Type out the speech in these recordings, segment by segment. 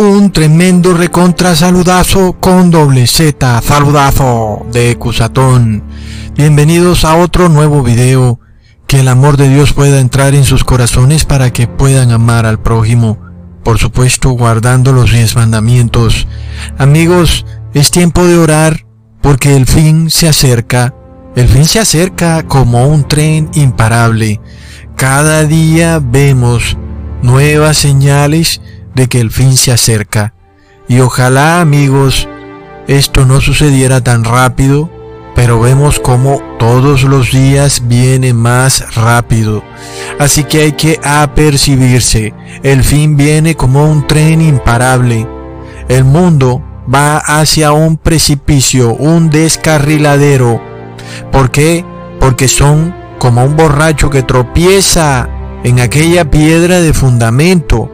Un tremendo recontra saludazo con doble Z, saludazo de Cusatón. Bienvenidos a otro nuevo video. Que el amor de Dios pueda entrar en sus corazones para que puedan amar al prójimo. Por supuesto, guardando los diez mandamientos. Amigos, es tiempo de orar porque el fin se acerca. El fin se acerca como un tren imparable. Cada día vemos nuevas señales de que el fin se acerca. Y ojalá amigos, esto no sucediera tan rápido, pero vemos como todos los días viene más rápido. Así que hay que apercibirse. El fin viene como un tren imparable. El mundo va hacia un precipicio, un descarriladero. ¿Por qué? Porque son como un borracho que tropieza en aquella piedra de fundamento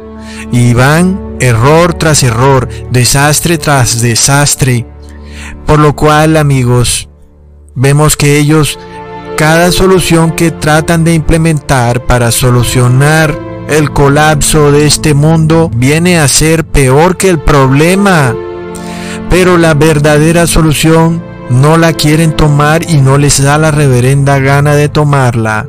y van error tras error, desastre tras desastre. Por lo cual, amigos, vemos que ellos, cada solución que tratan de implementar para solucionar el colapso de este mundo viene a ser peor que el problema. Pero la verdadera solución no la quieren tomar y no les da la reverenda gana de tomarla.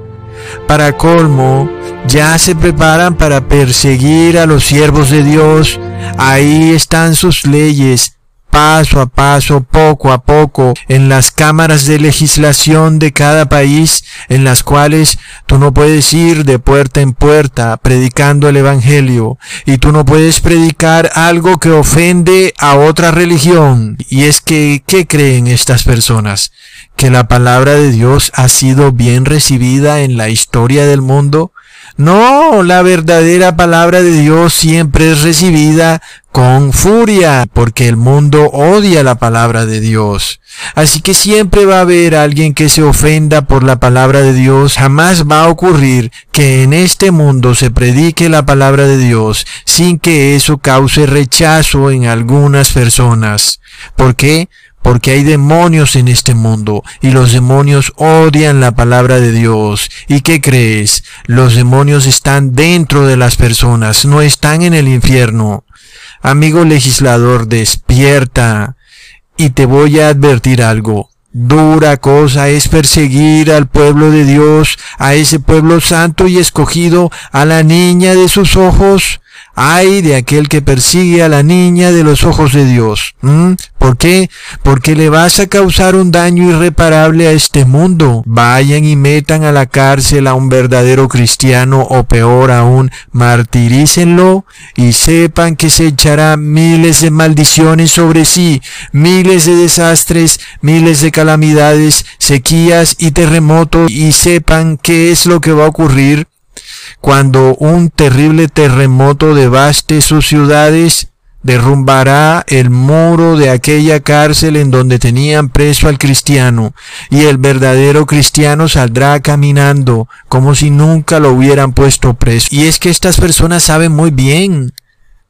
Para colmo, ya se preparan para perseguir a los siervos de Dios. Ahí están sus leyes, paso a paso, poco a poco, en las cámaras de legislación de cada país, en las cuales tú no puedes ir de puerta en puerta predicando el Evangelio, y tú no puedes predicar algo que ofende a otra religión. Y es que, ¿qué creen estas personas? ¿Que la palabra de Dios ha sido bien recibida en la historia del mundo? No, la verdadera palabra de Dios siempre es recibida con furia, porque el mundo odia la palabra de Dios. Así que siempre va a haber alguien que se ofenda por la palabra de Dios. Jamás va a ocurrir que en este mundo se predique la palabra de Dios sin que eso cause rechazo en algunas personas. ¿Por qué? Porque hay demonios en este mundo y los demonios odian la palabra de Dios. ¿Y qué crees? Los demonios están dentro de las personas, no están en el infierno. Amigo legislador, despierta. Y te voy a advertir algo. Dura cosa es perseguir al pueblo de Dios, a ese pueblo santo y escogido, a la niña de sus ojos. Ay de aquel que persigue a la niña de los ojos de Dios. ¿Por qué? Porque le vas a causar un daño irreparable a este mundo. Vayan y metan a la cárcel a un verdadero cristiano o peor aún, martirícenlo y sepan que se echará miles de maldiciones sobre sí, miles de desastres, miles de calamidades, sequías y terremotos y sepan qué es lo que va a ocurrir cuando un terrible terremoto devaste sus ciudades, derrumbará el muro de aquella cárcel en donde tenían preso al cristiano, y el verdadero cristiano saldrá caminando como si nunca lo hubieran puesto preso. Y es que estas personas saben muy bien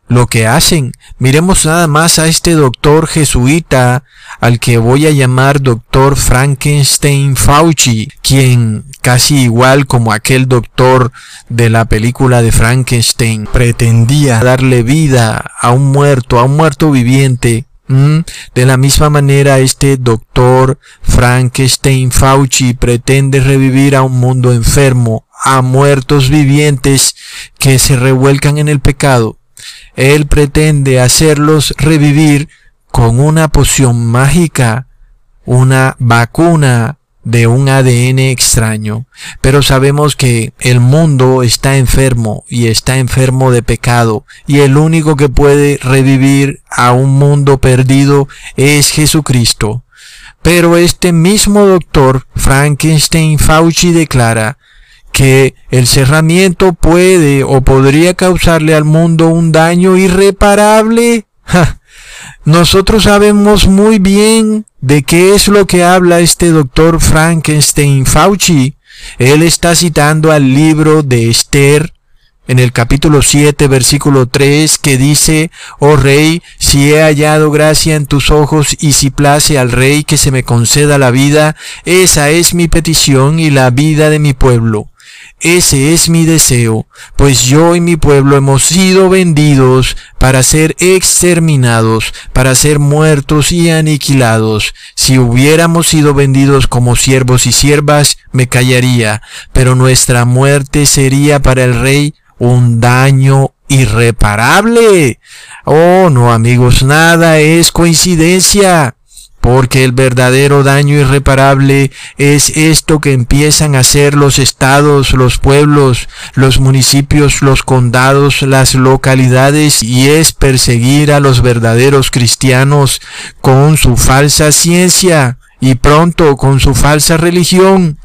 lo que hacen. Miremos nada más a este doctor jesuita al que voy a llamar doctor Frankenstein Fauci, quien casi igual como aquel doctor de la película de Frankenstein pretendía darle vida a un muerto, a un muerto viviente. De la misma manera, este doctor Frankenstein Fauci pretende revivir a un mundo enfermo, a muertos vivientes que se revuelcan en el pecado él pretende hacerlos revivir con una poción mágica, una vacuna de un ADN extraño. Pero sabemos que el mundo está enfermo y está enfermo de pecado y el único que puede revivir a un mundo perdido es Jesucristo. Pero este mismo doctor Frankenstein Fauci declara que el cerramiento puede o podría causarle al mundo un daño irreparable. Nosotros sabemos muy bien de qué es lo que habla este doctor Frankenstein Fauci. Él está citando al libro de Esther en el capítulo 7, versículo 3, que dice, Oh rey, si he hallado gracia en tus ojos y si place al rey que se me conceda la vida, esa es mi petición y la vida de mi pueblo. Ese es mi deseo, pues yo y mi pueblo hemos sido vendidos para ser exterminados, para ser muertos y aniquilados. Si hubiéramos sido vendidos como siervos y siervas, me callaría, pero nuestra muerte sería para el rey un daño irreparable. Oh, no amigos, nada es coincidencia porque el verdadero daño irreparable es esto que empiezan a hacer los estados, los pueblos, los municipios, los condados, las localidades, y es perseguir a los verdaderos cristianos con su falsa ciencia y pronto con su falsa religión.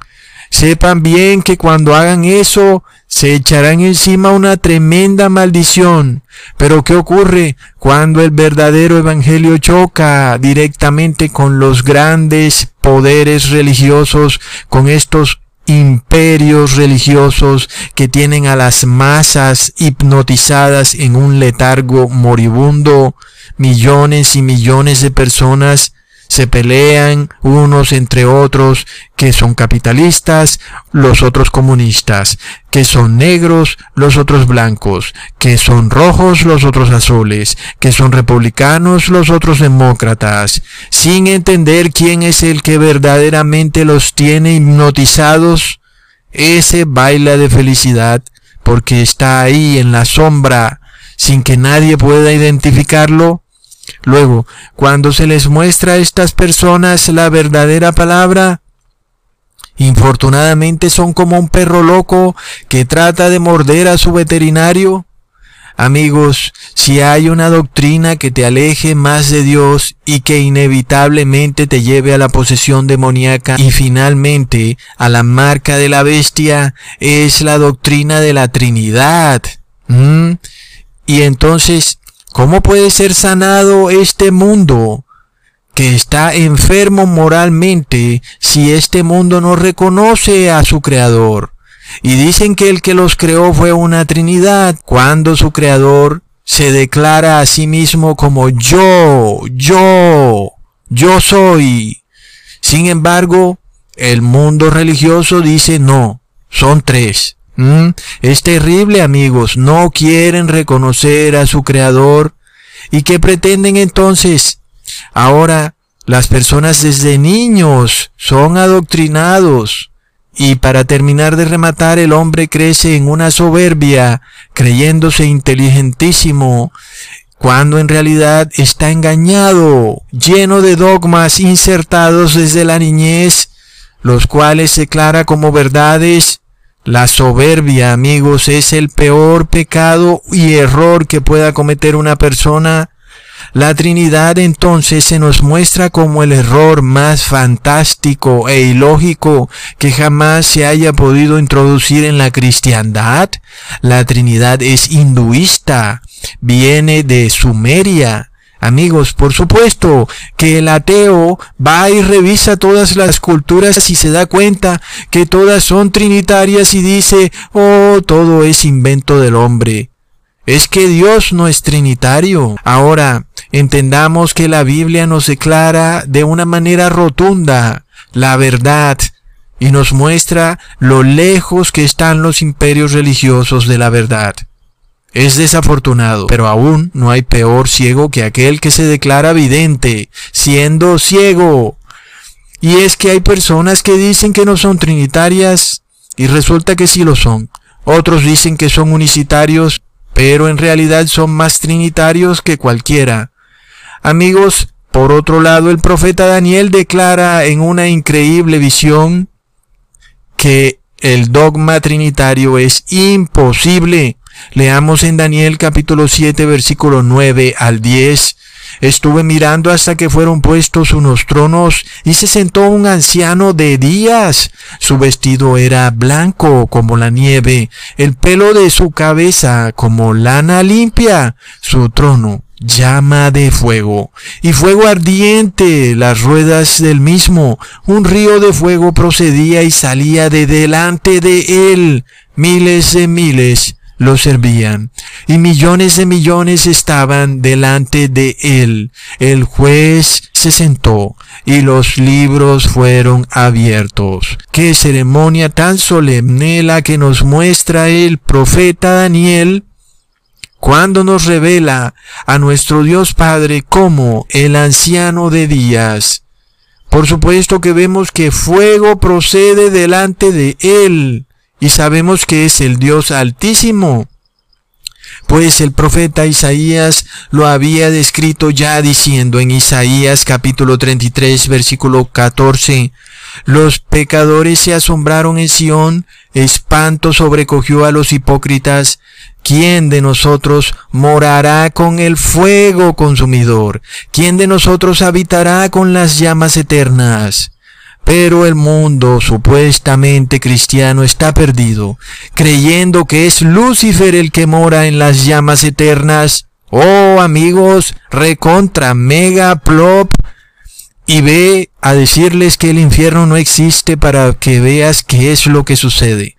Sepan bien que cuando hagan eso, se echarán encima una tremenda maldición. Pero ¿qué ocurre cuando el verdadero evangelio choca directamente con los grandes poderes religiosos, con estos imperios religiosos que tienen a las masas hipnotizadas en un letargo moribundo, millones y millones de personas se pelean unos entre otros, que son capitalistas, los otros comunistas, que son negros, los otros blancos, que son rojos, los otros azules, que son republicanos, los otros demócratas, sin entender quién es el que verdaderamente los tiene hipnotizados, ese baila de felicidad, porque está ahí en la sombra, sin que nadie pueda identificarlo, Luego, cuando se les muestra a estas personas la verdadera palabra, infortunadamente son como un perro loco que trata de morder a su veterinario. Amigos, si hay una doctrina que te aleje más de Dios y que inevitablemente te lleve a la posesión demoníaca y finalmente a la marca de la bestia, es la doctrina de la Trinidad. ¿Mm? Y entonces ¿Cómo puede ser sanado este mundo que está enfermo moralmente si este mundo no reconoce a su creador? Y dicen que el que los creó fue una Trinidad, cuando su creador se declara a sí mismo como yo, yo, yo soy. Sin embargo, el mundo religioso dice no, son tres. ¿Mm? Es terrible, amigos. No quieren reconocer a su creador. ¿Y qué pretenden entonces? Ahora, las personas desde niños son adoctrinados. Y para terminar de rematar, el hombre crece en una soberbia, creyéndose inteligentísimo, cuando en realidad está engañado, lleno de dogmas insertados desde la niñez, los cuales declara como verdades la soberbia, amigos, es el peor pecado y error que pueda cometer una persona. La Trinidad entonces se nos muestra como el error más fantástico e ilógico que jamás se haya podido introducir en la cristiandad. La Trinidad es hinduista, viene de Sumeria, Amigos, por supuesto que el ateo va y revisa todas las culturas y se da cuenta que todas son trinitarias y dice, oh, todo es invento del hombre. Es que Dios no es trinitario. Ahora, entendamos que la Biblia nos declara de una manera rotunda la verdad y nos muestra lo lejos que están los imperios religiosos de la verdad. Es desafortunado, pero aún no hay peor ciego que aquel que se declara vidente, siendo ciego. Y es que hay personas que dicen que no son trinitarias y resulta que sí lo son. Otros dicen que son unicitarios, pero en realidad son más trinitarios que cualquiera. Amigos, por otro lado, el profeta Daniel declara en una increíble visión que el dogma trinitario es imposible Leamos en Daniel capítulo 7 versículo 9 al 10. Estuve mirando hasta que fueron puestos unos tronos y se sentó un anciano de días. Su vestido era blanco como la nieve, el pelo de su cabeza como lana limpia, su trono llama de fuego y fuego ardiente las ruedas del mismo. Un río de fuego procedía y salía de delante de él. Miles de miles lo servían, y millones de millones estaban delante de él. El juez se sentó, y los libros fueron abiertos. Qué ceremonia tan solemne la que nos muestra el profeta Daniel cuando nos revela a nuestro Dios Padre como el anciano de días. Por supuesto que vemos que fuego procede delante de él y sabemos que es el Dios altísimo. Pues el profeta Isaías lo había descrito ya diciendo en Isaías capítulo 33 versículo 14, los pecadores se asombraron en Sión, espanto sobrecogió a los hipócritas, ¿Quién de nosotros morará con el fuego consumidor? ¿Quién de nosotros habitará con las llamas eternas? Pero el mundo supuestamente cristiano está perdido, creyendo que es Lucifer el que mora en las llamas eternas. Oh amigos, recontra mega plop, y ve a decirles que el infierno no existe para que veas qué es lo que sucede.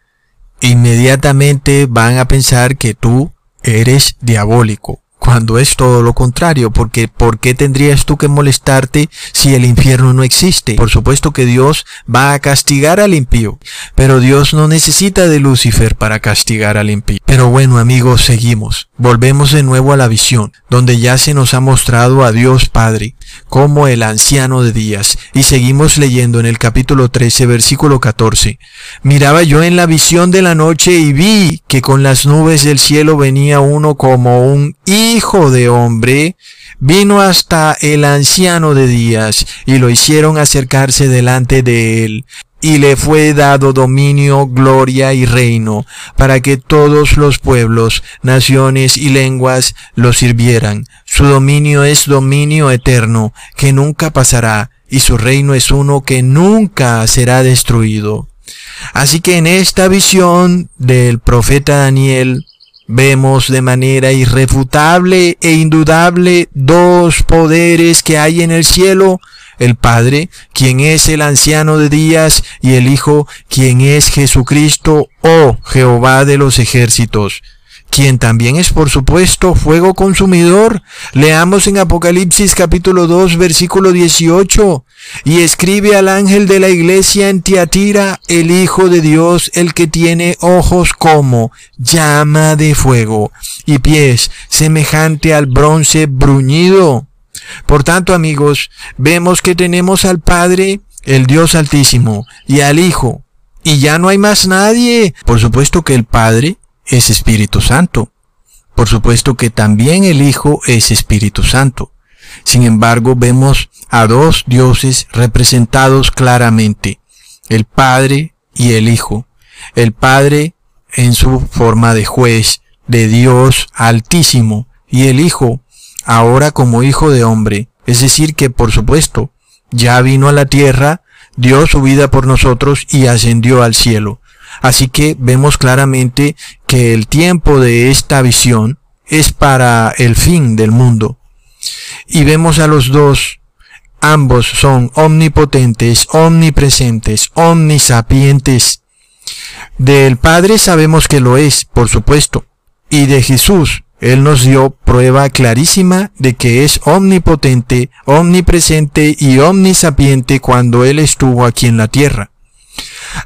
Inmediatamente van a pensar que tú eres diabólico cuando es todo lo contrario, porque ¿por qué tendrías tú que molestarte si el infierno no existe? Por supuesto que Dios va a castigar al impío, pero Dios no necesita de Lucifer para castigar al impío. Pero bueno amigos, seguimos. Volvemos de nuevo a la visión, donde ya se nos ha mostrado a Dios Padre como el anciano de días, y seguimos leyendo en el capítulo 13, versículo 14. Miraba yo en la visión de la noche y vi que con las nubes del cielo venía uno como un hijo de hombre, vino hasta el anciano de días, y lo hicieron acercarse delante de él, y le fue dado dominio, gloria y reino, para que todos los pueblos, naciones y lenguas lo sirvieran. Su dominio es dominio eterno, que nunca pasará, y su reino es uno que nunca será destruido. Así que en esta visión del profeta Daniel, Vemos de manera irrefutable e indudable dos poderes que hay en el cielo, el Padre, quien es el anciano de días, y el Hijo, quien es Jesucristo, oh Jehová de los ejércitos quien también es por supuesto fuego consumidor. Leamos en Apocalipsis capítulo 2 versículo 18. Y escribe al ángel de la iglesia en Tiatira, el Hijo de Dios, el que tiene ojos como llama de fuego y pies semejante al bronce bruñido. Por tanto, amigos, vemos que tenemos al Padre, el Dios Altísimo, y al Hijo, y ya no hay más nadie. Por supuesto que el Padre es Espíritu Santo. Por supuesto que también el Hijo es Espíritu Santo. Sin embargo, vemos a dos dioses representados claramente, el Padre y el Hijo. El Padre en su forma de juez, de Dios altísimo, y el Hijo ahora como Hijo de hombre. Es decir, que por supuesto, ya vino a la tierra, dio su vida por nosotros y ascendió al cielo. Así que vemos claramente que el tiempo de esta visión es para el fin del mundo. Y vemos a los dos, ambos son omnipotentes, omnipresentes, omnisapientes. Del Padre sabemos que lo es, por supuesto, y de Jesús, Él nos dio prueba clarísima de que es omnipotente, omnipresente y omnisapiente cuando Él estuvo aquí en la tierra.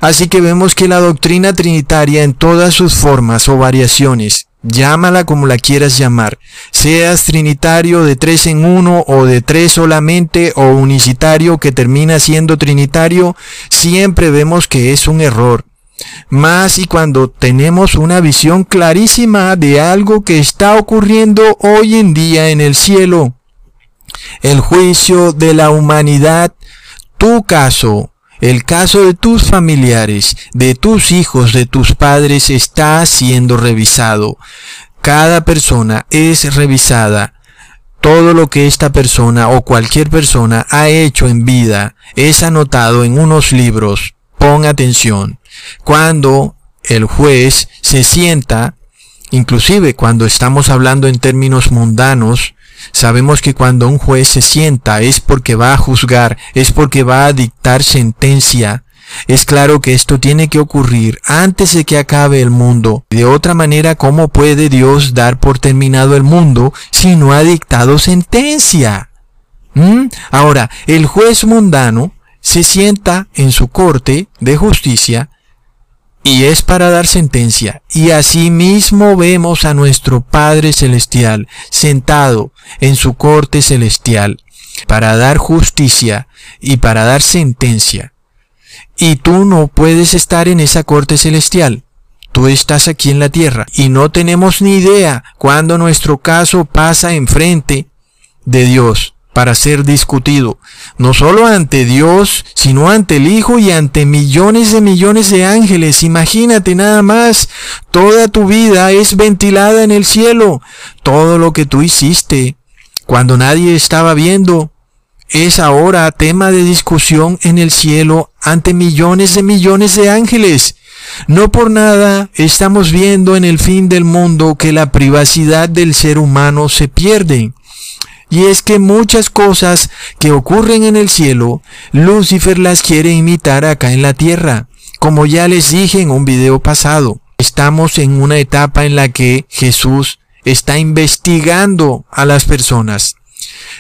Así que vemos que la doctrina trinitaria en todas sus formas o variaciones, llámala como la quieras llamar, seas trinitario de tres en uno o de tres solamente o unicitario que termina siendo trinitario, siempre vemos que es un error. Más y cuando tenemos una visión clarísima de algo que está ocurriendo hoy en día en el cielo. El juicio de la humanidad, tu caso, el caso de tus familiares, de tus hijos, de tus padres está siendo revisado. Cada persona es revisada. Todo lo que esta persona o cualquier persona ha hecho en vida es anotado en unos libros. Pon atención. Cuando el juez se sienta, inclusive cuando estamos hablando en términos mundanos, Sabemos que cuando un juez se sienta es porque va a juzgar, es porque va a dictar sentencia. Es claro que esto tiene que ocurrir antes de que acabe el mundo. De otra manera, ¿cómo puede Dios dar por terminado el mundo si no ha dictado sentencia? ¿Mm? Ahora, el juez mundano se sienta en su corte de justicia y es para dar sentencia. Y asimismo vemos a nuestro Padre Celestial sentado en su corte celestial para dar justicia y para dar sentencia. Y tú no puedes estar en esa corte celestial. Tú estás aquí en la tierra y no tenemos ni idea cuando nuestro caso pasa enfrente de Dios para ser discutido, no solo ante Dios, sino ante el Hijo y ante millones de millones de ángeles. Imagínate nada más, toda tu vida es ventilada en el cielo, todo lo que tú hiciste cuando nadie estaba viendo, es ahora tema de discusión en el cielo ante millones de millones de ángeles. No por nada estamos viendo en el fin del mundo que la privacidad del ser humano se pierde. Y es que muchas cosas que ocurren en el cielo, Lucifer las quiere imitar acá en la tierra. Como ya les dije en un video pasado, estamos en una etapa en la que Jesús está investigando a las personas,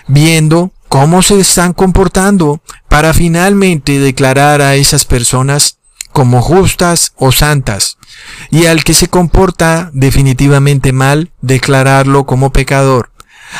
viendo cómo se están comportando para finalmente declarar a esas personas como justas o santas, y al que se comporta definitivamente mal, declararlo como pecador.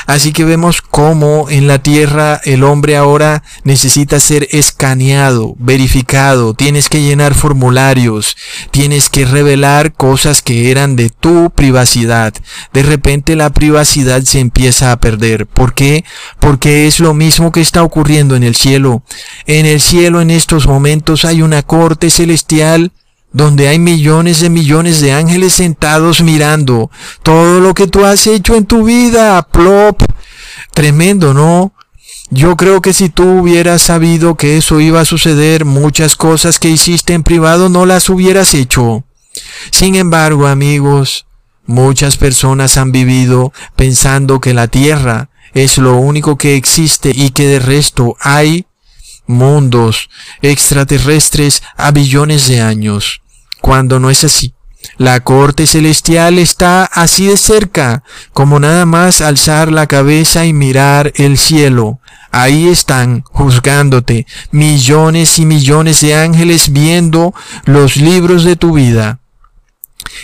Así que vemos cómo en la tierra el hombre ahora necesita ser escaneado, verificado, tienes que llenar formularios, tienes que revelar cosas que eran de tu privacidad. De repente la privacidad se empieza a perder. ¿Por qué? Porque es lo mismo que está ocurriendo en el cielo. En el cielo en estos momentos hay una corte celestial donde hay millones de millones de ángeles sentados mirando todo lo que tú has hecho en tu vida, plop. Tremendo, ¿no? Yo creo que si tú hubieras sabido que eso iba a suceder, muchas cosas que hiciste en privado no las hubieras hecho. Sin embargo, amigos, muchas personas han vivido pensando que la tierra es lo único que existe y que de resto hay mundos extraterrestres a billones de años cuando no es así. La corte celestial está así de cerca, como nada más alzar la cabeza y mirar el cielo. Ahí están, juzgándote, millones y millones de ángeles viendo los libros de tu vida.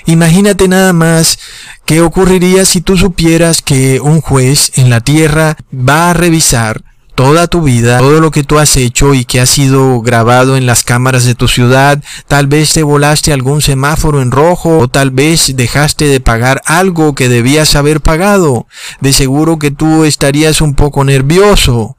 Imagínate nada más qué ocurriría si tú supieras que un juez en la tierra va a revisar toda tu vida, todo lo que tú has hecho y que ha sido grabado en las cámaras de tu ciudad, tal vez te volaste algún semáforo en rojo o tal vez dejaste de pagar algo que debías haber pagado. De seguro que tú estarías un poco nervioso.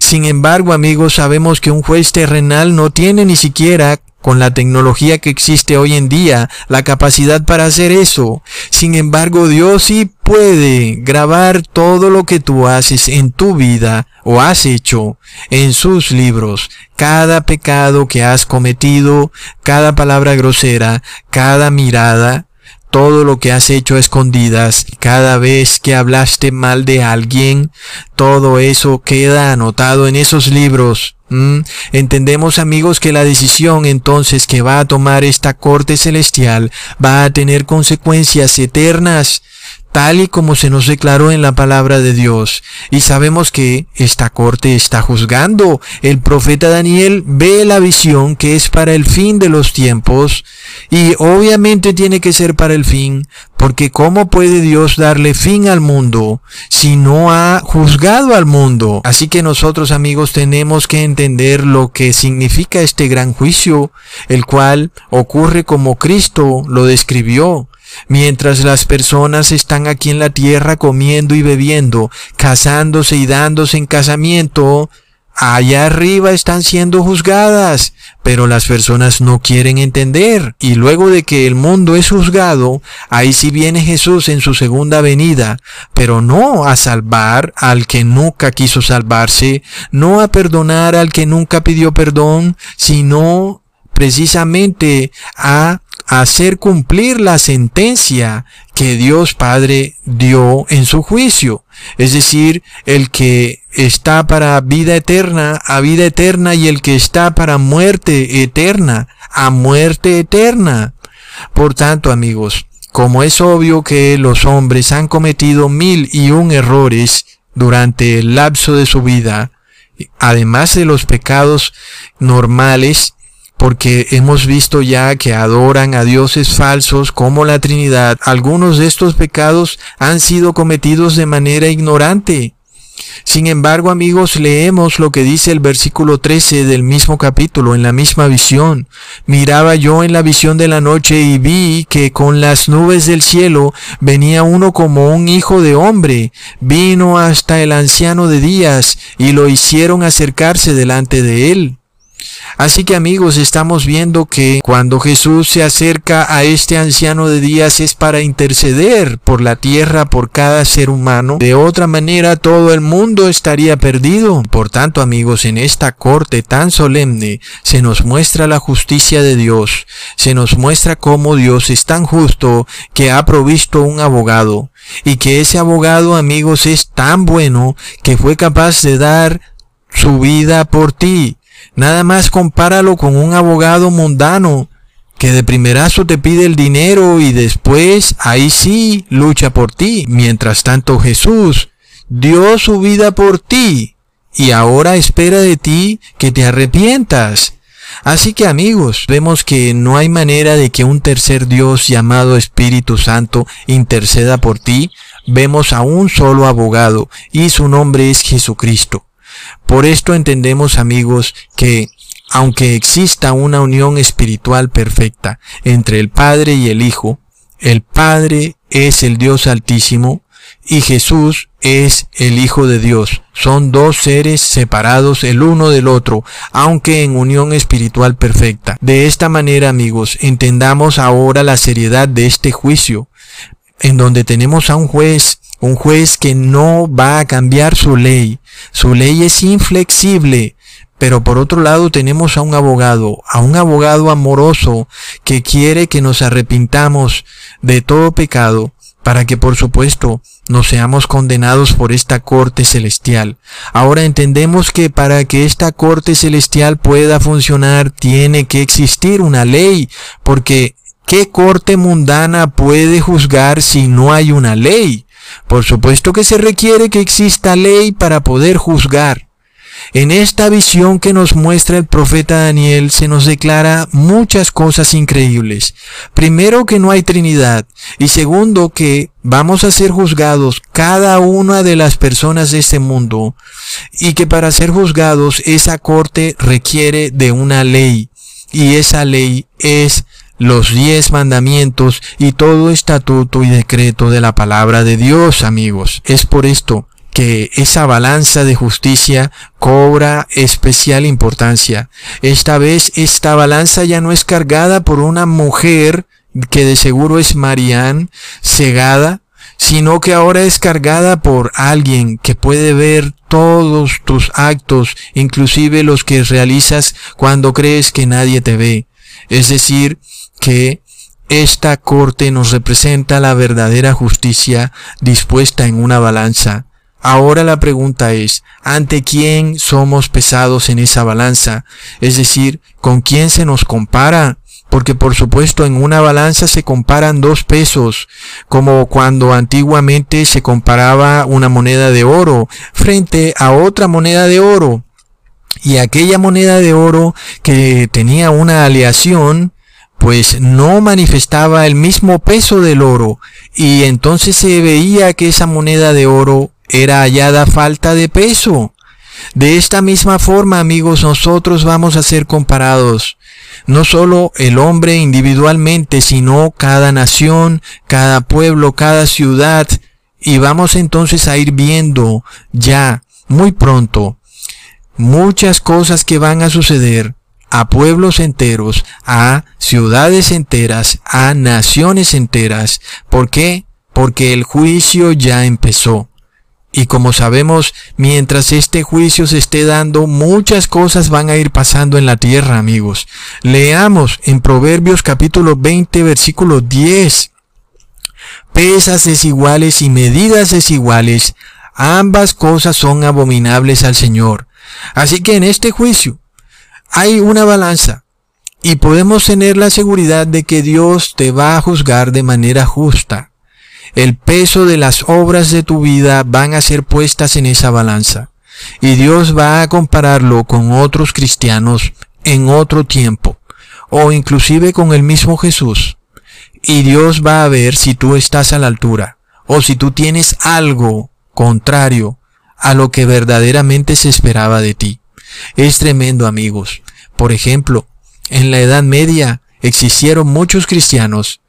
Sin embargo, amigos, sabemos que un juez terrenal no tiene ni siquiera con la tecnología que existe hoy en día, la capacidad para hacer eso. Sin embargo, Dios sí puede grabar todo lo que tú haces en tu vida o has hecho en sus libros, cada pecado que has cometido, cada palabra grosera, cada mirada, todo lo que has hecho a escondidas, cada vez que hablaste mal de alguien, todo eso queda anotado en esos libros. Entendemos amigos que la decisión entonces que va a tomar esta corte celestial va a tener consecuencias eternas tal y como se nos declaró en la palabra de Dios. Y sabemos que esta corte está juzgando. El profeta Daniel ve la visión que es para el fin de los tiempos y obviamente tiene que ser para el fin, porque ¿cómo puede Dios darle fin al mundo si no ha juzgado al mundo? Así que nosotros amigos tenemos que entender lo que significa este gran juicio, el cual ocurre como Cristo lo describió. Mientras las personas están aquí en la tierra comiendo y bebiendo, casándose y dándose en casamiento, allá arriba están siendo juzgadas, pero las personas no quieren entender. Y luego de que el mundo es juzgado, ahí sí viene Jesús en su segunda venida, pero no a salvar al que nunca quiso salvarse, no a perdonar al que nunca pidió perdón, sino precisamente a hacer cumplir la sentencia que Dios Padre dio en su juicio. es decir, el que está para vida eterna a vida eterna y el que está para muerte eterna a muerte eterna. Por tanto, amigos, como es obvio que los hombres han cometido mil y un errores durante el lapso de su vida, además de los pecados normales, porque hemos visto ya que adoran a dioses falsos como la Trinidad, algunos de estos pecados han sido cometidos de manera ignorante. Sin embargo, amigos, leemos lo que dice el versículo 13 del mismo capítulo, en la misma visión. Miraba yo en la visión de la noche y vi que con las nubes del cielo venía uno como un hijo de hombre. Vino hasta el anciano de días y lo hicieron acercarse delante de él. Así que amigos, estamos viendo que cuando Jesús se acerca a este anciano de días es para interceder por la tierra, por cada ser humano. De otra manera todo el mundo estaría perdido. Por tanto amigos, en esta corte tan solemne se nos muestra la justicia de Dios. Se nos muestra cómo Dios es tan justo que ha provisto un abogado. Y que ese abogado amigos es tan bueno que fue capaz de dar su vida por ti Nada más compáralo con un abogado mundano que de primerazo te pide el dinero y después ahí sí lucha por ti. Mientras tanto Jesús dio su vida por ti y ahora espera de ti que te arrepientas. Así que amigos, vemos que no hay manera de que un tercer Dios llamado Espíritu Santo interceda por ti. Vemos a un solo abogado y su nombre es Jesucristo. Por esto entendemos, amigos, que aunque exista una unión espiritual perfecta entre el Padre y el Hijo, el Padre es el Dios Altísimo y Jesús es el Hijo de Dios. Son dos seres separados el uno del otro, aunque en unión espiritual perfecta. De esta manera, amigos, entendamos ahora la seriedad de este juicio, en donde tenemos a un juez un juez que no va a cambiar su ley. Su ley es inflexible. Pero por otro lado tenemos a un abogado, a un abogado amoroso que quiere que nos arrepintamos de todo pecado para que por supuesto no seamos condenados por esta corte celestial. Ahora entendemos que para que esta corte celestial pueda funcionar tiene que existir una ley, porque ¿qué corte mundana puede juzgar si no hay una ley? Por supuesto que se requiere que exista ley para poder juzgar. En esta visión que nos muestra el profeta Daniel se nos declara muchas cosas increíbles. Primero que no hay Trinidad y segundo que vamos a ser juzgados cada una de las personas de este mundo y que para ser juzgados esa corte requiere de una ley y esa ley es los diez mandamientos y todo estatuto y decreto de la palabra de Dios, amigos. Es por esto que esa balanza de justicia cobra especial importancia. Esta vez esta balanza ya no es cargada por una mujer que de seguro es Marianne, cegada, sino que ahora es cargada por alguien que puede ver todos tus actos, inclusive los que realizas cuando crees que nadie te ve. Es decir, que esta corte nos representa la verdadera justicia dispuesta en una balanza. Ahora la pregunta es, ¿ante quién somos pesados en esa balanza? Es decir, ¿con quién se nos compara? Porque por supuesto en una balanza se comparan dos pesos, como cuando antiguamente se comparaba una moneda de oro frente a otra moneda de oro. Y aquella moneda de oro que tenía una aleación pues no manifestaba el mismo peso del oro y entonces se veía que esa moneda de oro era hallada falta de peso. De esta misma forma, amigos, nosotros vamos a ser comparados. No solo el hombre individualmente, sino cada nación, cada pueblo, cada ciudad. Y vamos entonces a ir viendo ya, muy pronto, muchas cosas que van a suceder a pueblos enteros, a ciudades enteras, a naciones enteras. ¿Por qué? Porque el juicio ya empezó. Y como sabemos, mientras este juicio se esté dando, muchas cosas van a ir pasando en la tierra, amigos. Leamos en Proverbios capítulo 20, versículo 10. Pesas desiguales y medidas desiguales Ambas cosas son abominables al Señor. Así que en este juicio hay una balanza y podemos tener la seguridad de que Dios te va a juzgar de manera justa. El peso de las obras de tu vida van a ser puestas en esa balanza y Dios va a compararlo con otros cristianos en otro tiempo o inclusive con el mismo Jesús. Y Dios va a ver si tú estás a la altura o si tú tienes algo contrario a lo que verdaderamente se esperaba de ti. Es tremendo amigos. Por ejemplo, en la Edad Media existieron muchos cristianos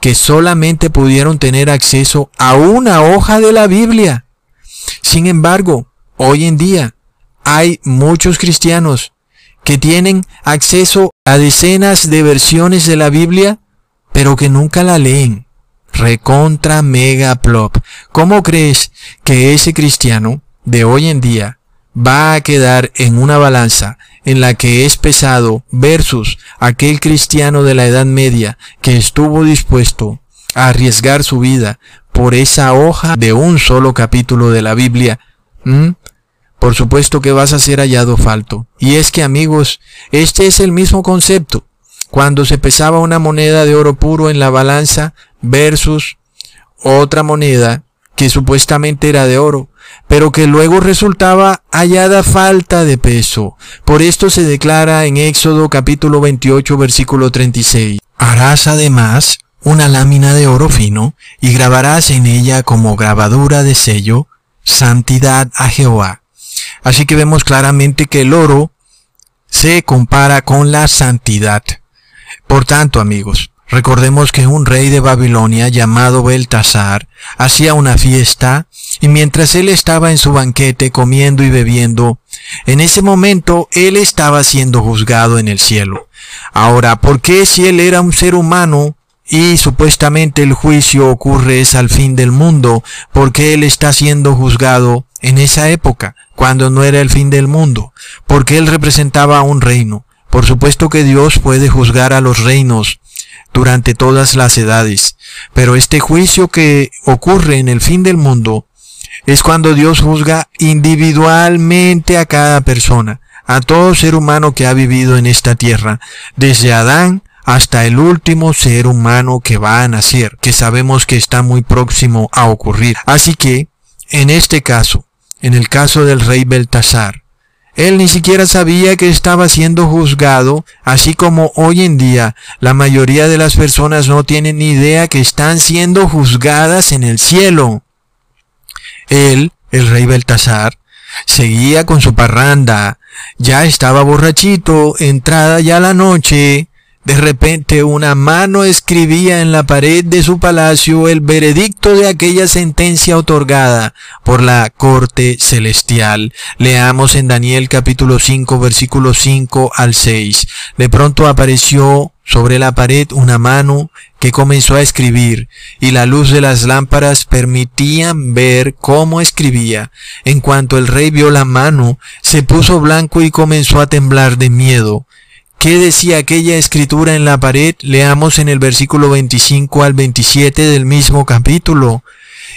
que solamente pudieron tener acceso a una hoja de la Biblia. Sin embargo, hoy en día hay muchos cristianos que tienen acceso a decenas de versiones de la Biblia, pero que nunca la leen. Recontra mega plop. ¿Cómo crees que ese cristiano de hoy en día va a quedar en una balanza en la que es pesado versus aquel cristiano de la Edad Media que estuvo dispuesto a arriesgar su vida por esa hoja de un solo capítulo de la Biblia? ¿Mm? Por supuesto que vas a ser hallado falto. Y es que amigos, este es el mismo concepto. Cuando se pesaba una moneda de oro puro en la balanza versus otra moneda que supuestamente era de oro, pero que luego resultaba hallada falta de peso. Por esto se declara en Éxodo capítulo 28 versículo 36. Harás además una lámina de oro fino y grabarás en ella como grabadura de sello santidad a Jehová. Así que vemos claramente que el oro se compara con la santidad. Por tanto, amigos, recordemos que un rey de Babilonia llamado Beltasar hacía una fiesta y mientras él estaba en su banquete comiendo y bebiendo, en ese momento él estaba siendo juzgado en el cielo. Ahora, ¿por qué si él era un ser humano y supuestamente el juicio ocurre es al fin del mundo, ¿por qué él está siendo juzgado en esa época? cuando no era el fin del mundo, porque él representaba un reino. Por supuesto que Dios puede juzgar a los reinos durante todas las edades, pero este juicio que ocurre en el fin del mundo es cuando Dios juzga individualmente a cada persona, a todo ser humano que ha vivido en esta tierra, desde Adán hasta el último ser humano que va a nacer, que sabemos que está muy próximo a ocurrir. Así que, en este caso, en el caso del rey Beltasar. Él ni siquiera sabía que estaba siendo juzgado, así como hoy en día la mayoría de las personas no tienen ni idea que están siendo juzgadas en el cielo. Él, el rey Beltasar, seguía con su parranda, ya estaba borrachito, entrada ya la noche, de repente una mano escribía en la pared de su palacio el veredicto de aquella sentencia otorgada por la corte celestial. Leamos en Daniel capítulo 5 versículo 5 al 6. De pronto apareció sobre la pared una mano que comenzó a escribir, y la luz de las lámparas permitían ver cómo escribía. En cuanto el rey vio la mano, se puso blanco y comenzó a temblar de miedo. ¿Qué decía aquella escritura en la pared? Leamos en el versículo 25 al 27 del mismo capítulo.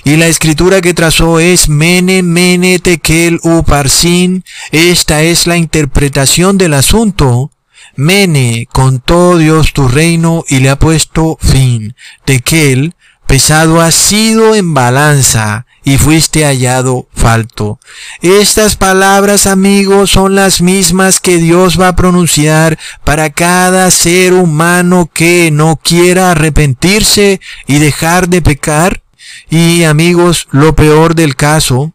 Y la escritura que trazó es Mene, Mene, Tekel, Uparsin. Esta es la interpretación del asunto. Mene, contó Dios tu reino y le ha puesto fin. Tekel, pesado ha sido en balanza y fuiste hallado falto. Estas palabras, amigos, son las mismas que Dios va a pronunciar para cada ser humano que no quiera arrepentirse y dejar de pecar. Y amigos, lo peor del caso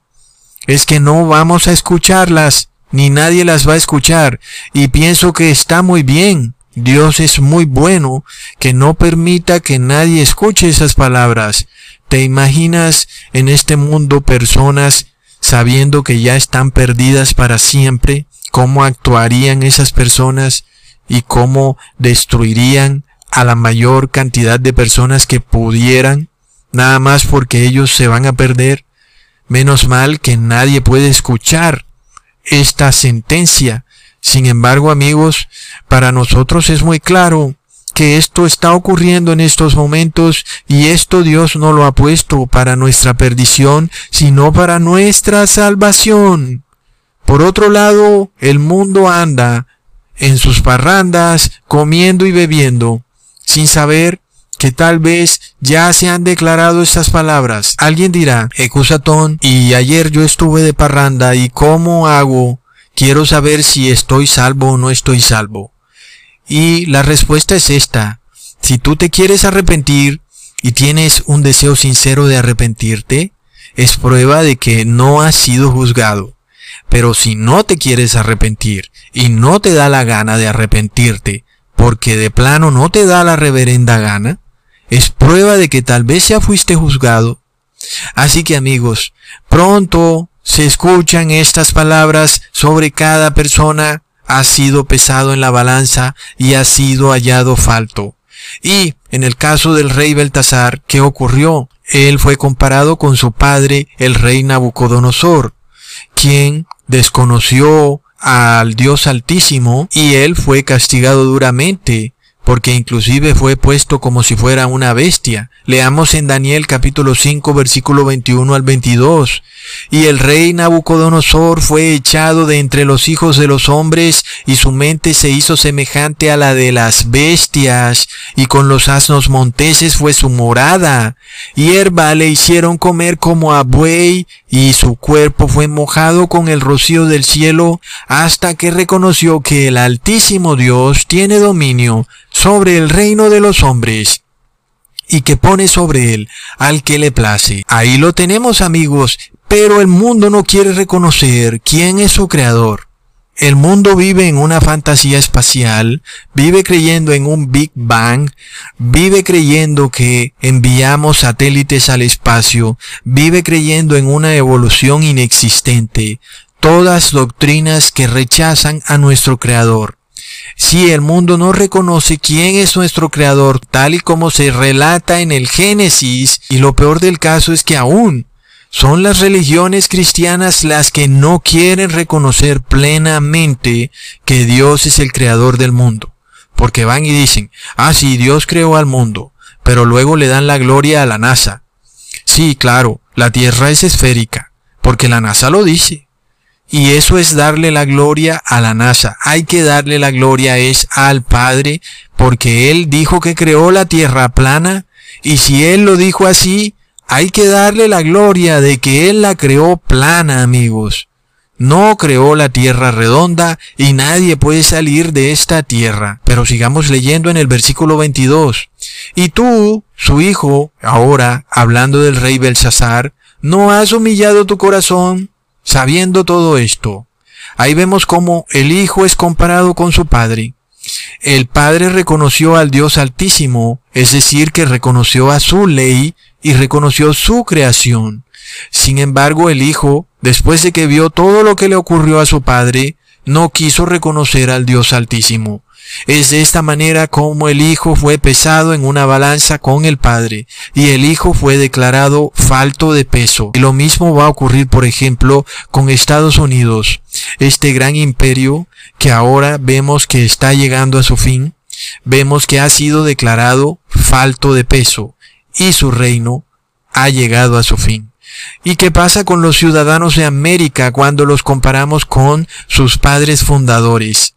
es que no vamos a escucharlas, ni nadie las va a escuchar. Y pienso que está muy bien. Dios es muy bueno que no permita que nadie escuche esas palabras. ¿Te imaginas en este mundo personas sabiendo que ya están perdidas para siempre? ¿Cómo actuarían esas personas y cómo destruirían a la mayor cantidad de personas que pudieran? Nada más porque ellos se van a perder. Menos mal que nadie puede escuchar esta sentencia. Sin embargo, amigos, para nosotros es muy claro que esto está ocurriendo en estos momentos y esto Dios no lo ha puesto para nuestra perdición, sino para nuestra salvación. Por otro lado, el mundo anda en sus parrandas, comiendo y bebiendo, sin saber que tal vez ya se han declarado estas palabras. Alguien dirá, Ecusatón, y ayer yo estuve de parranda y cómo hago, quiero saber si estoy salvo o no estoy salvo. Y la respuesta es esta. Si tú te quieres arrepentir y tienes un deseo sincero de arrepentirte, es prueba de que no has sido juzgado. Pero si no te quieres arrepentir y no te da la gana de arrepentirte, porque de plano no te da la reverenda gana, es prueba de que tal vez ya fuiste juzgado. Así que amigos, pronto se escuchan estas palabras sobre cada persona ha sido pesado en la balanza y ha sido hallado falto. Y en el caso del rey Beltasar, ¿qué ocurrió? Él fue comparado con su padre, el rey Nabucodonosor, quien desconoció al Dios Altísimo y él fue castigado duramente porque inclusive fue puesto como si fuera una bestia. Leamos en Daniel capítulo 5 versículo 21 al 22. Y el rey Nabucodonosor fue echado de entre los hijos de los hombres, y su mente se hizo semejante a la de las bestias, y con los asnos monteses fue su morada. Hierba le hicieron comer como a buey, y su cuerpo fue mojado con el rocío del cielo, hasta que reconoció que el Altísimo Dios tiene dominio sobre el reino de los hombres y que pone sobre él al que le place. Ahí lo tenemos amigos, pero el mundo no quiere reconocer quién es su creador. El mundo vive en una fantasía espacial, vive creyendo en un Big Bang, vive creyendo que enviamos satélites al espacio, vive creyendo en una evolución inexistente, todas doctrinas que rechazan a nuestro Creador. Si el mundo no reconoce quién es nuestro creador tal y como se relata en el Génesis, y lo peor del caso es que aún son las religiones cristianas las que no quieren reconocer plenamente que Dios es el creador del mundo. Porque van y dicen, ah, sí, Dios creó al mundo, pero luego le dan la gloria a la NASA. Sí, claro, la Tierra es esférica, porque la NASA lo dice. Y eso es darle la gloria a la NASA. Hay que darle la gloria es al Padre, porque Él dijo que creó la tierra plana, y si Él lo dijo así, hay que darle la gloria de que Él la creó plana, amigos. No creó la tierra redonda y nadie puede salir de esta tierra. Pero sigamos leyendo en el versículo 22. Y tú, su hijo, ahora, hablando del rey Belsasar, ¿no has humillado tu corazón Sabiendo todo esto, ahí vemos cómo el Hijo es comparado con su Padre. El Padre reconoció al Dios Altísimo, es decir, que reconoció a su ley y reconoció su creación. Sin embargo, el Hijo, después de que vio todo lo que le ocurrió a su Padre, no quiso reconocer al Dios Altísimo. Es de esta manera como el Hijo fue pesado en una balanza con el Padre y el Hijo fue declarado falto de peso. Y lo mismo va a ocurrir, por ejemplo, con Estados Unidos, este gran imperio que ahora vemos que está llegando a su fin, vemos que ha sido declarado falto de peso y su reino ha llegado a su fin. ¿Y qué pasa con los ciudadanos de América cuando los comparamos con sus padres fundadores?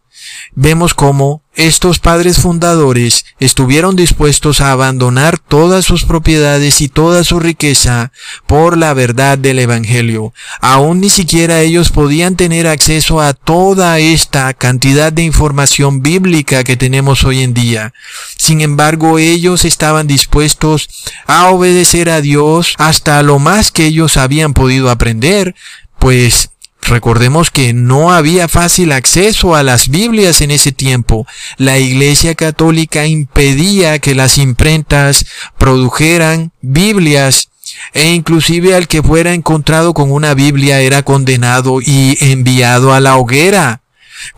Vemos cómo estos padres fundadores estuvieron dispuestos a abandonar todas sus propiedades y toda su riqueza por la verdad del Evangelio. Aún ni siquiera ellos podían tener acceso a toda esta cantidad de información bíblica que tenemos hoy en día. Sin embargo, ellos estaban dispuestos a obedecer a Dios hasta lo más que ellos habían podido aprender, pues Recordemos que no había fácil acceso a las Biblias en ese tiempo. La Iglesia Católica impedía que las imprentas produjeran Biblias e inclusive al que fuera encontrado con una Biblia era condenado y enviado a la hoguera.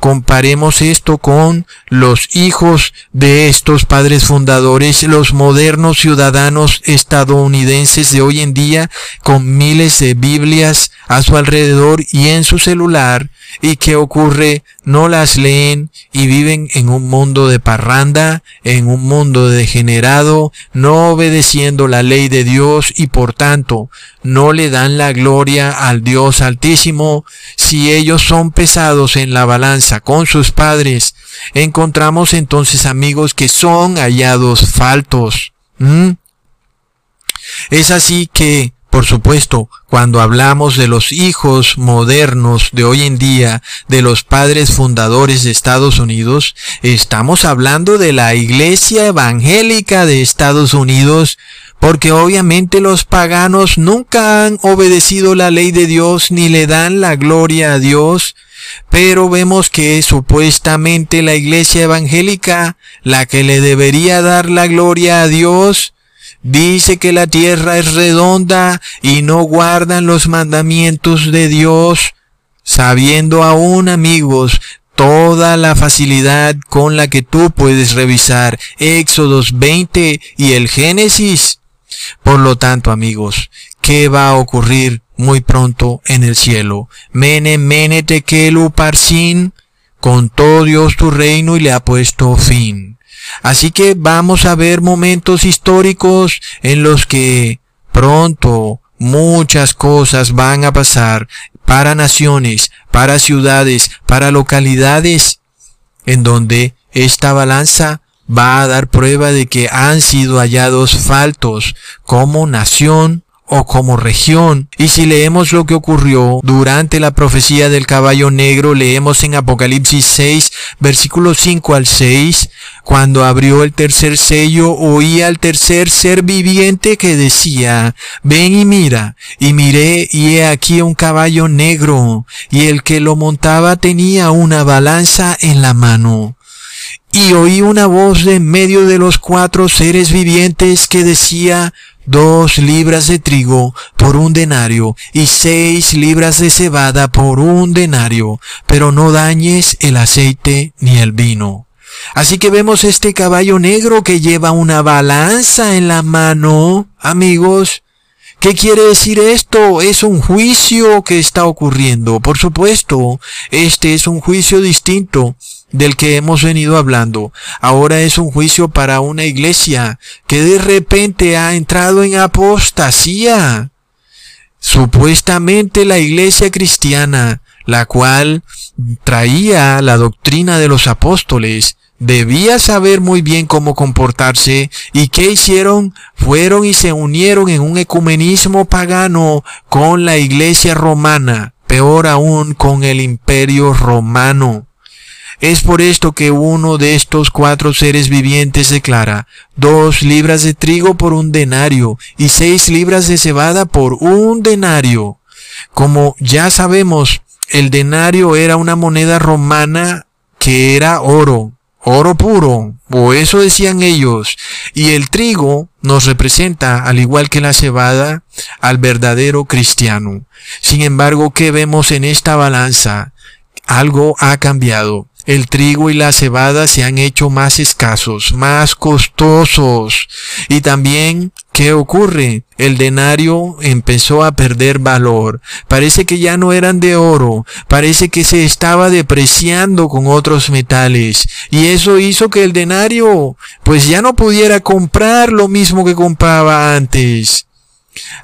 Comparemos esto con los hijos de estos padres fundadores, los modernos ciudadanos estadounidenses de hoy en día, con miles de Biblias a su alrededor y en su celular y qué ocurre, no las leen y viven en un mundo de parranda, en un mundo degenerado, no obedeciendo la ley de Dios y por tanto no le dan la gloria al Dios altísimo. Si ellos son pesados en la balanza con sus padres, encontramos entonces amigos que son hallados faltos. Es así que por supuesto, cuando hablamos de los hijos modernos de hoy en día, de los padres fundadores de Estados Unidos, estamos hablando de la Iglesia Evangélica de Estados Unidos, porque obviamente los paganos nunca han obedecido la ley de Dios ni le dan la gloria a Dios, pero vemos que supuestamente la Iglesia Evangélica, la que le debería dar la gloria a Dios, Dice que la tierra es redonda y no guardan los mandamientos de Dios, sabiendo aún amigos toda la facilidad con la que tú puedes revisar Éxodos 20 y el Génesis. Por lo tanto, amigos, ¿qué va a ocurrir muy pronto en el cielo? Mene, mene, tekelu, parsin, todo Dios tu reino y le ha puesto fin. Así que vamos a ver momentos históricos en los que pronto muchas cosas van a pasar para naciones, para ciudades, para localidades, en donde esta balanza va a dar prueba de que han sido hallados faltos como nación o como región. Y si leemos lo que ocurrió durante la profecía del caballo negro, leemos en Apocalipsis 6, versículos 5 al 6, cuando abrió el tercer sello, oí al tercer ser viviente que decía, ven y mira, y miré, y he aquí un caballo negro, y el que lo montaba tenía una balanza en la mano. Y oí una voz de en medio de los cuatro seres vivientes que decía, dos libras de trigo por un denario y seis libras de cebada por un denario, pero no dañes el aceite ni el vino. Así que vemos este caballo negro que lleva una balanza en la mano, amigos. ¿Qué quiere decir esto? Es un juicio que está ocurriendo. Por supuesto, este es un juicio distinto del que hemos venido hablando. Ahora es un juicio para una iglesia que de repente ha entrado en apostasía. Supuestamente la iglesia cristiana, la cual traía la doctrina de los apóstoles, debía saber muy bien cómo comportarse y qué hicieron, fueron y se unieron en un ecumenismo pagano con la iglesia romana, peor aún con el imperio romano. Es por esto que uno de estos cuatro seres vivientes declara dos libras de trigo por un denario y seis libras de cebada por un denario. Como ya sabemos, el denario era una moneda romana que era oro, oro puro, o eso decían ellos, y el trigo nos representa, al igual que la cebada, al verdadero cristiano. Sin embargo, ¿qué vemos en esta balanza? Algo ha cambiado el trigo y la cebada se han hecho más escasos, más costosos. Y también, ¿qué ocurre? El denario empezó a perder valor. Parece que ya no eran de oro. Parece que se estaba depreciando con otros metales. Y eso hizo que el denario, pues ya no pudiera comprar lo mismo que compraba antes.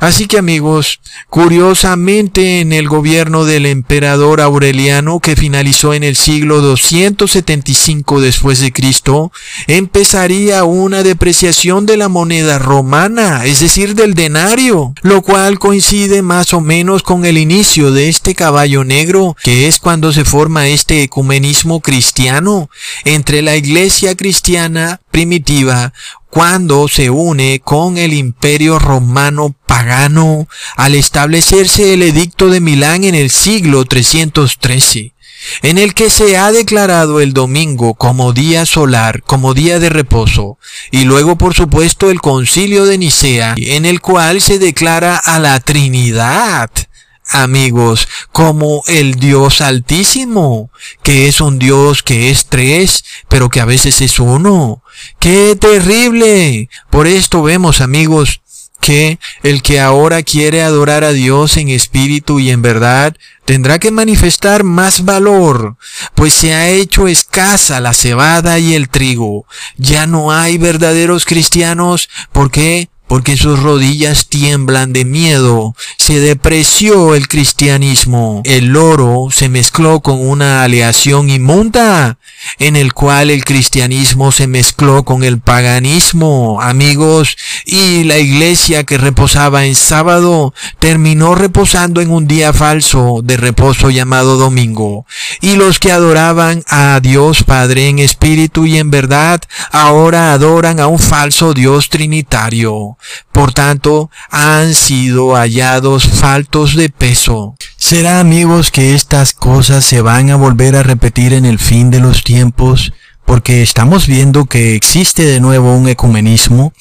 Así que amigos, curiosamente en el gobierno del emperador Aureliano que finalizó en el siglo 275 después de Cristo, empezaría una depreciación de la moneda romana, es decir, del denario, lo cual coincide más o menos con el inicio de este caballo negro, que es cuando se forma este ecumenismo cristiano entre la iglesia cristiana primitiva cuando se une con el imperio romano pagano al establecerse el edicto de Milán en el siglo 313 en el que se ha declarado el domingo como día solar, como día de reposo, y luego por supuesto el concilio de Nicea, en el cual se declara a la Trinidad, amigos, como el Dios altísimo, que es un Dios que es tres, pero que a veces es uno. ¡Qué terrible! Por esto vemos, amigos, que el que ahora quiere adorar a Dios en espíritu y en verdad tendrá que manifestar más valor, pues se ha hecho escasa la cebada y el trigo. Ya no hay verdaderos cristianos. ¿Por qué? Porque sus rodillas tiemblan de miedo. Se depreció el cristianismo. El oro se mezcló con una aleación inmunda, en el cual el cristianismo se mezcló con el paganismo, amigos, y la iglesia que reposaba en sábado terminó reposando en un día falso de reposo llamado domingo. Y los que adoraban a Dios Padre en espíritu y en verdad, ahora adoran a un falso Dios trinitario. Por tanto, han sido hallados faltos de peso. ¿Será amigos que estas cosas se van a volver a repetir en el fin de los tiempos? Porque estamos viendo que existe de nuevo un ecumenismo,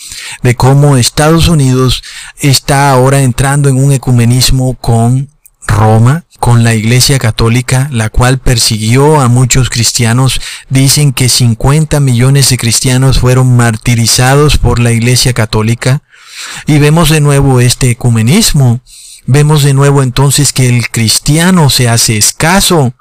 de cómo Estados Unidos está ahora entrando en un ecumenismo con Roma, con la Iglesia Católica, la cual persiguió a muchos cristianos. Dicen que 50 millones de cristianos fueron martirizados por la Iglesia Católica. Y vemos de nuevo este ecumenismo. Vemos de nuevo entonces que el cristiano se hace escaso.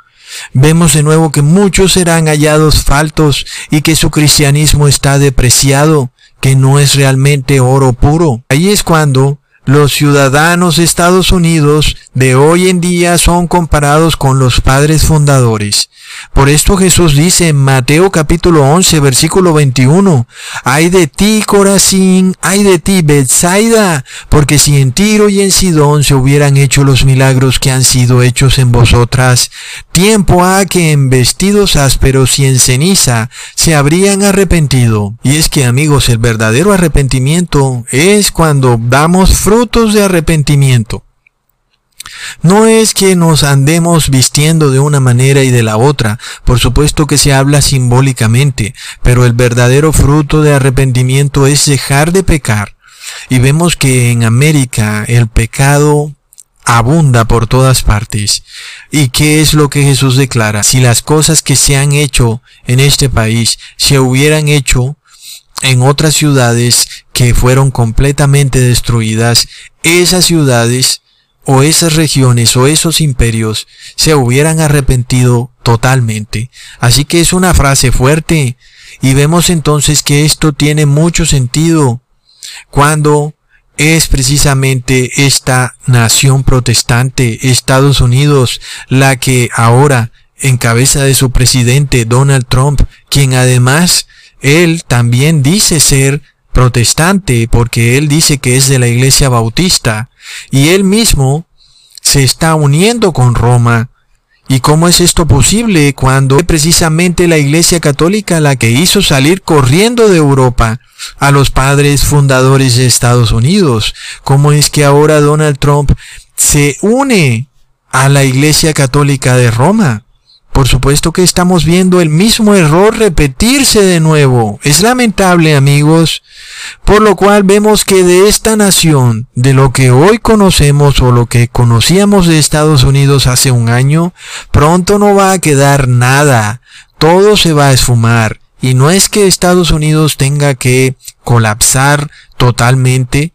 Vemos de nuevo que muchos serán hallados faltos y que su cristianismo está depreciado, que no es realmente oro puro. Ahí es cuando los ciudadanos de Estados Unidos de hoy en día son comparados con los padres fundadores. Por esto Jesús dice en Mateo capítulo 11 versículo 21, Ay de ti Corazín, ay de ti Bethsaida, porque si en Tiro y en Sidón se hubieran hecho los milagros que han sido hechos en vosotras, tiempo ha que en vestidos ásperos y en ceniza se habrían arrepentido. Y es que amigos, el verdadero arrepentimiento es cuando damos frutos de arrepentimiento. No es que nos andemos vistiendo de una manera y de la otra, por supuesto que se habla simbólicamente, pero el verdadero fruto de arrepentimiento es dejar de pecar. Y vemos que en América el pecado abunda por todas partes. ¿Y qué es lo que Jesús declara? Si las cosas que se han hecho en este país se hubieran hecho en otras ciudades que fueron completamente destruidas, esas ciudades o esas regiones o esos imperios se hubieran arrepentido totalmente. Así que es una frase fuerte y vemos entonces que esto tiene mucho sentido cuando es precisamente esta nación protestante, Estados Unidos, la que ahora en cabeza de su presidente Donald Trump, quien además él también dice ser protestante porque él dice que es de la iglesia bautista y él mismo se está uniendo con Roma. ¿Y cómo es esto posible cuando es precisamente la iglesia católica la que hizo salir corriendo de Europa a los padres fundadores de Estados Unidos? ¿Cómo es que ahora Donald Trump se une a la iglesia católica de Roma? Por supuesto que estamos viendo el mismo error repetirse de nuevo. Es lamentable, amigos. Por lo cual vemos que de esta nación, de lo que hoy conocemos o lo que conocíamos de Estados Unidos hace un año, pronto no va a quedar nada. Todo se va a esfumar. Y no es que Estados Unidos tenga que colapsar totalmente,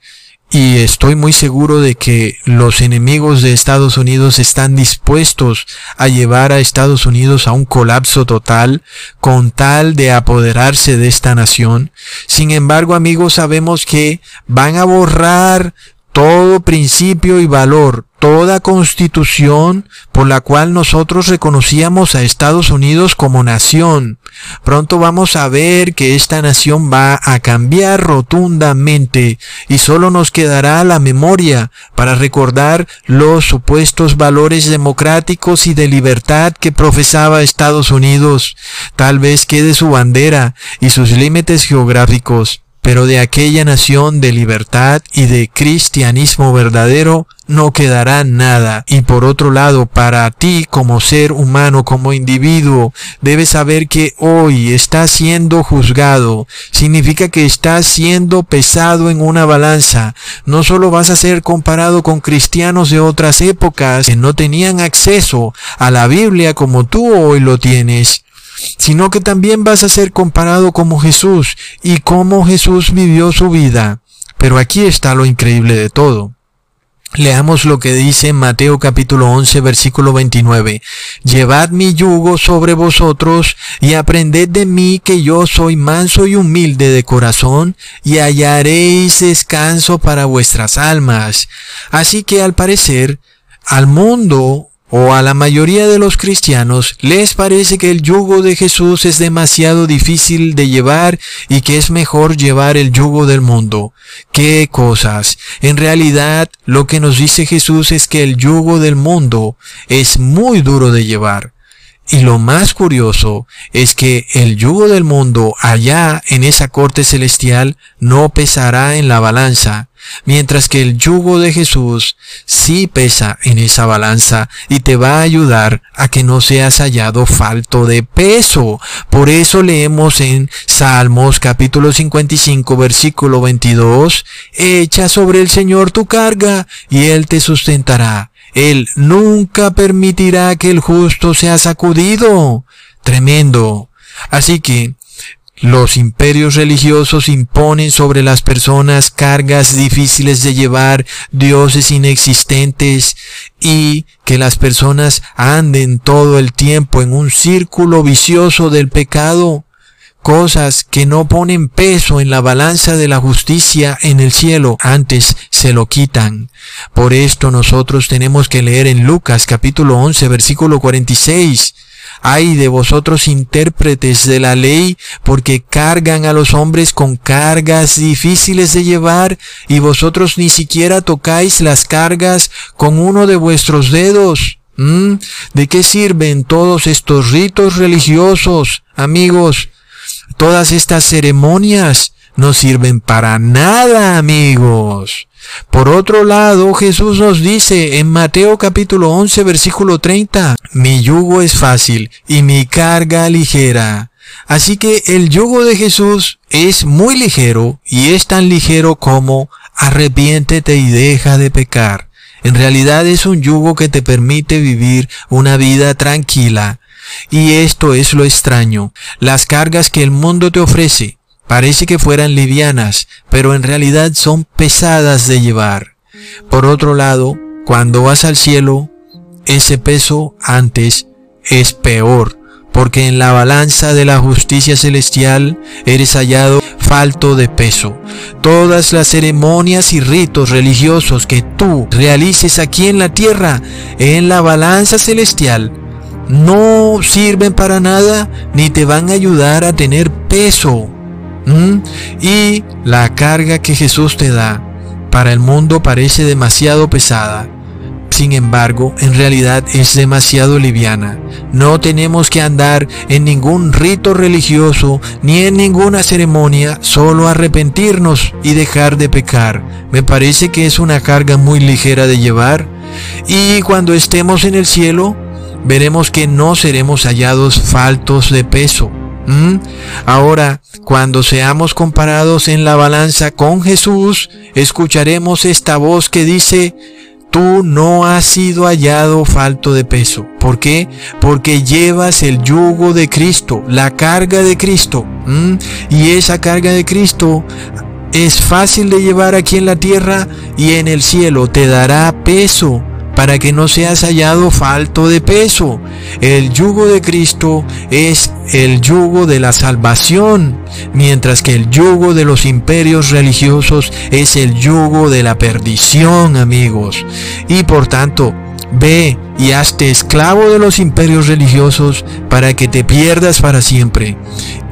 y estoy muy seguro de que los enemigos de Estados Unidos están dispuestos a llevar a Estados Unidos a un colapso total con tal de apoderarse de esta nación. Sin embargo, amigos, sabemos que van a borrar todo principio y valor, toda constitución por la cual nosotros reconocíamos a Estados Unidos como nación. Pronto vamos a ver que esta nación va a cambiar rotundamente y solo nos quedará la memoria para recordar los supuestos valores democráticos y de libertad que profesaba Estados Unidos. Tal vez quede su bandera y sus límites geográficos pero de aquella nación de libertad y de cristianismo verdadero no quedará nada. Y por otro lado, para ti como ser humano, como individuo, debes saber que hoy estás siendo juzgado. Significa que estás siendo pesado en una balanza. No solo vas a ser comparado con cristianos de otras épocas que no tenían acceso a la Biblia como tú hoy lo tienes, sino que también vas a ser comparado como Jesús y cómo Jesús vivió su vida. Pero aquí está lo increíble de todo. Leamos lo que dice Mateo capítulo 11 versículo 29. Llevad mi yugo sobre vosotros y aprended de mí que yo soy manso y humilde de corazón y hallaréis descanso para vuestras almas. Así que al parecer, al mundo o a la mayoría de los cristianos les parece que el yugo de Jesús es demasiado difícil de llevar y que es mejor llevar el yugo del mundo. ¿Qué cosas? En realidad, lo que nos dice Jesús es que el yugo del mundo es muy duro de llevar. Y lo más curioso es que el yugo del mundo allá en esa corte celestial no pesará en la balanza, mientras que el yugo de Jesús sí pesa en esa balanza y te va a ayudar a que no seas hallado falto de peso. Por eso leemos en Salmos capítulo 55 versículo 22, echa sobre el Señor tu carga y Él te sustentará. Él nunca permitirá que el justo sea sacudido. Tremendo. Así que los imperios religiosos imponen sobre las personas cargas difíciles de llevar, dioses inexistentes y que las personas anden todo el tiempo en un círculo vicioso del pecado cosas que no ponen peso en la balanza de la justicia en el cielo, antes se lo quitan. Por esto nosotros tenemos que leer en Lucas capítulo 11 versículo 46. Ay de vosotros intérpretes de la ley, porque cargan a los hombres con cargas difíciles de llevar, y vosotros ni siquiera tocáis las cargas con uno de vuestros dedos. ¿Mm? ¿De qué sirven todos estos ritos religiosos, amigos? Todas estas ceremonias no sirven para nada, amigos. Por otro lado, Jesús nos dice en Mateo capítulo 11 versículo 30, mi yugo es fácil y mi carga ligera. Así que el yugo de Jesús es muy ligero y es tan ligero como arrepiéntete y deja de pecar. En realidad es un yugo que te permite vivir una vida tranquila, y esto es lo extraño. Las cargas que el mundo te ofrece parece que fueran livianas, pero en realidad son pesadas de llevar. Por otro lado, cuando vas al cielo, ese peso antes es peor, porque en la balanza de la justicia celestial eres hallado falto de peso. Todas las ceremonias y ritos religiosos que tú realices aquí en la tierra, en la balanza celestial, no sirven para nada ni te van a ayudar a tener peso. Y la carga que Jesús te da para el mundo parece demasiado pesada. Sin embargo, en realidad es demasiado liviana. No tenemos que andar en ningún rito religioso ni en ninguna ceremonia, solo arrepentirnos y dejar de pecar. Me parece que es una carga muy ligera de llevar. Y cuando estemos en el cielo, veremos que no seremos hallados faltos de peso. Ahora, cuando seamos comparados en la balanza con Jesús, escucharemos esta voz que dice, tú no has sido hallado falto de peso. ¿Por qué? Porque llevas el yugo de Cristo, la carga de Cristo. Y esa carga de Cristo es fácil de llevar aquí en la tierra y en el cielo te dará peso para que no seas hallado falto de peso. El yugo de Cristo es el yugo de la salvación, mientras que el yugo de los imperios religiosos es el yugo de la perdición, amigos. Y por tanto, ve y hazte esclavo de los imperios religiosos para que te pierdas para siempre.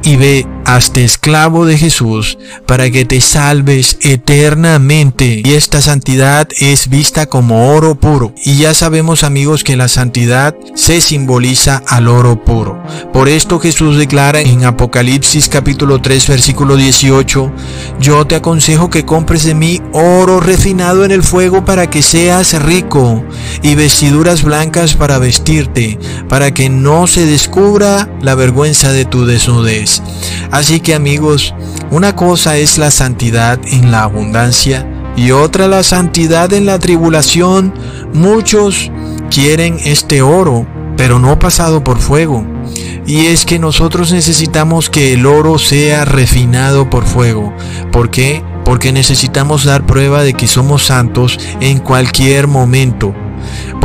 Y ve hazte esclavo de Jesús para que te salves eternamente. Y esta santidad es vista como oro puro. Y ya sabemos amigos que la santidad se simboliza al oro puro. Por esto Jesús declara en Apocalipsis capítulo 3 versículo 18, yo te aconsejo que compres de mí oro refinado en el fuego para que seas rico y vestiduras blancas para vestirte, para que no se descubra la vergüenza de tu desnudez. Así que amigos, una cosa es la santidad en la abundancia y otra la santidad en la tribulación. Muchos quieren este oro, pero no pasado por fuego. Y es que nosotros necesitamos que el oro sea refinado por fuego. ¿Por qué? porque necesitamos dar prueba de que somos santos en cualquier momento.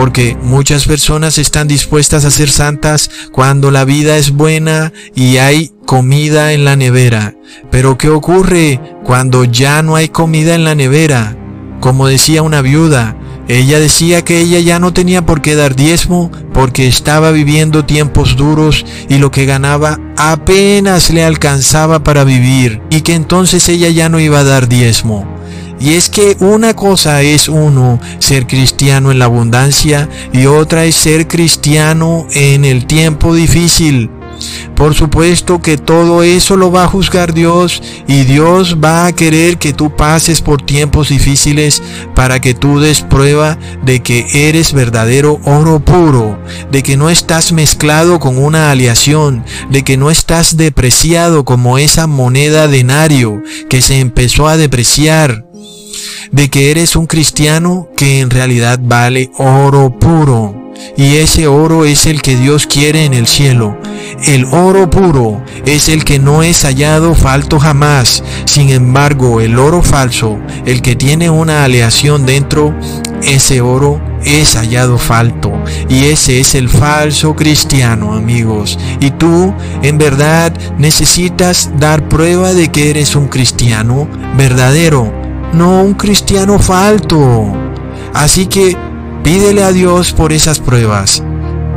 Porque muchas personas están dispuestas a ser santas cuando la vida es buena y hay comida en la nevera. Pero ¿qué ocurre cuando ya no hay comida en la nevera? Como decía una viuda, ella decía que ella ya no tenía por qué dar diezmo porque estaba viviendo tiempos duros y lo que ganaba apenas le alcanzaba para vivir y que entonces ella ya no iba a dar diezmo. Y es que una cosa es uno ser cristiano en la abundancia y otra es ser cristiano en el tiempo difícil. Por supuesto que todo eso lo va a juzgar Dios y Dios va a querer que tú pases por tiempos difíciles para que tú des prueba de que eres verdadero oro puro, de que no estás mezclado con una aleación, de que no estás depreciado como esa moneda denario que se empezó a depreciar de que eres un cristiano que en realidad vale oro puro. Y ese oro es el que Dios quiere en el cielo. El oro puro es el que no es hallado falto jamás. Sin embargo, el oro falso, el que tiene una aleación dentro, ese oro es hallado falto. Y ese es el falso cristiano, amigos. Y tú, en verdad, necesitas dar prueba de que eres un cristiano verdadero, no un cristiano falto. Así que Pídele a Dios por esas pruebas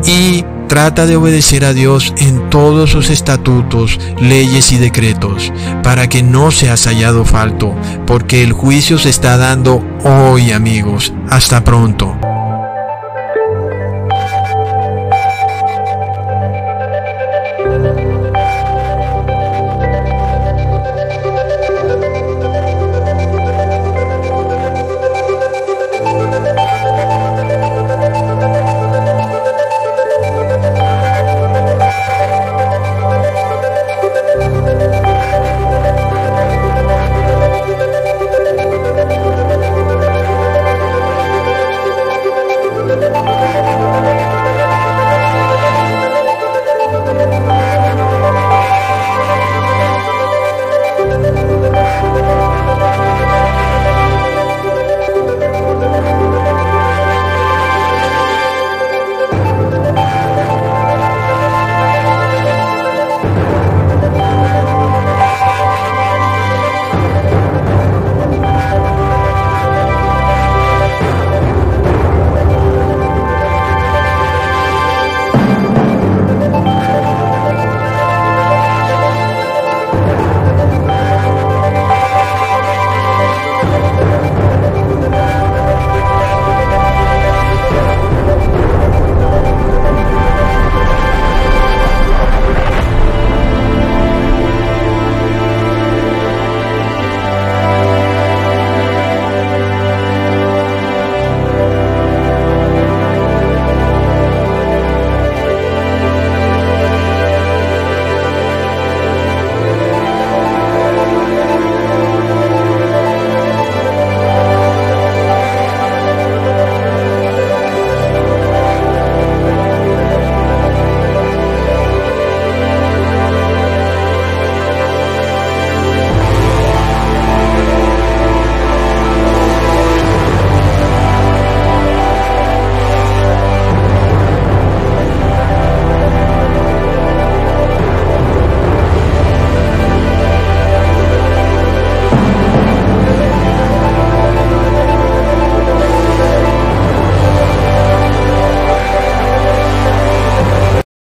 y trata de obedecer a Dios en todos sus estatutos, leyes y decretos, para que no seas hallado falto, porque el juicio se está dando hoy amigos. Hasta pronto.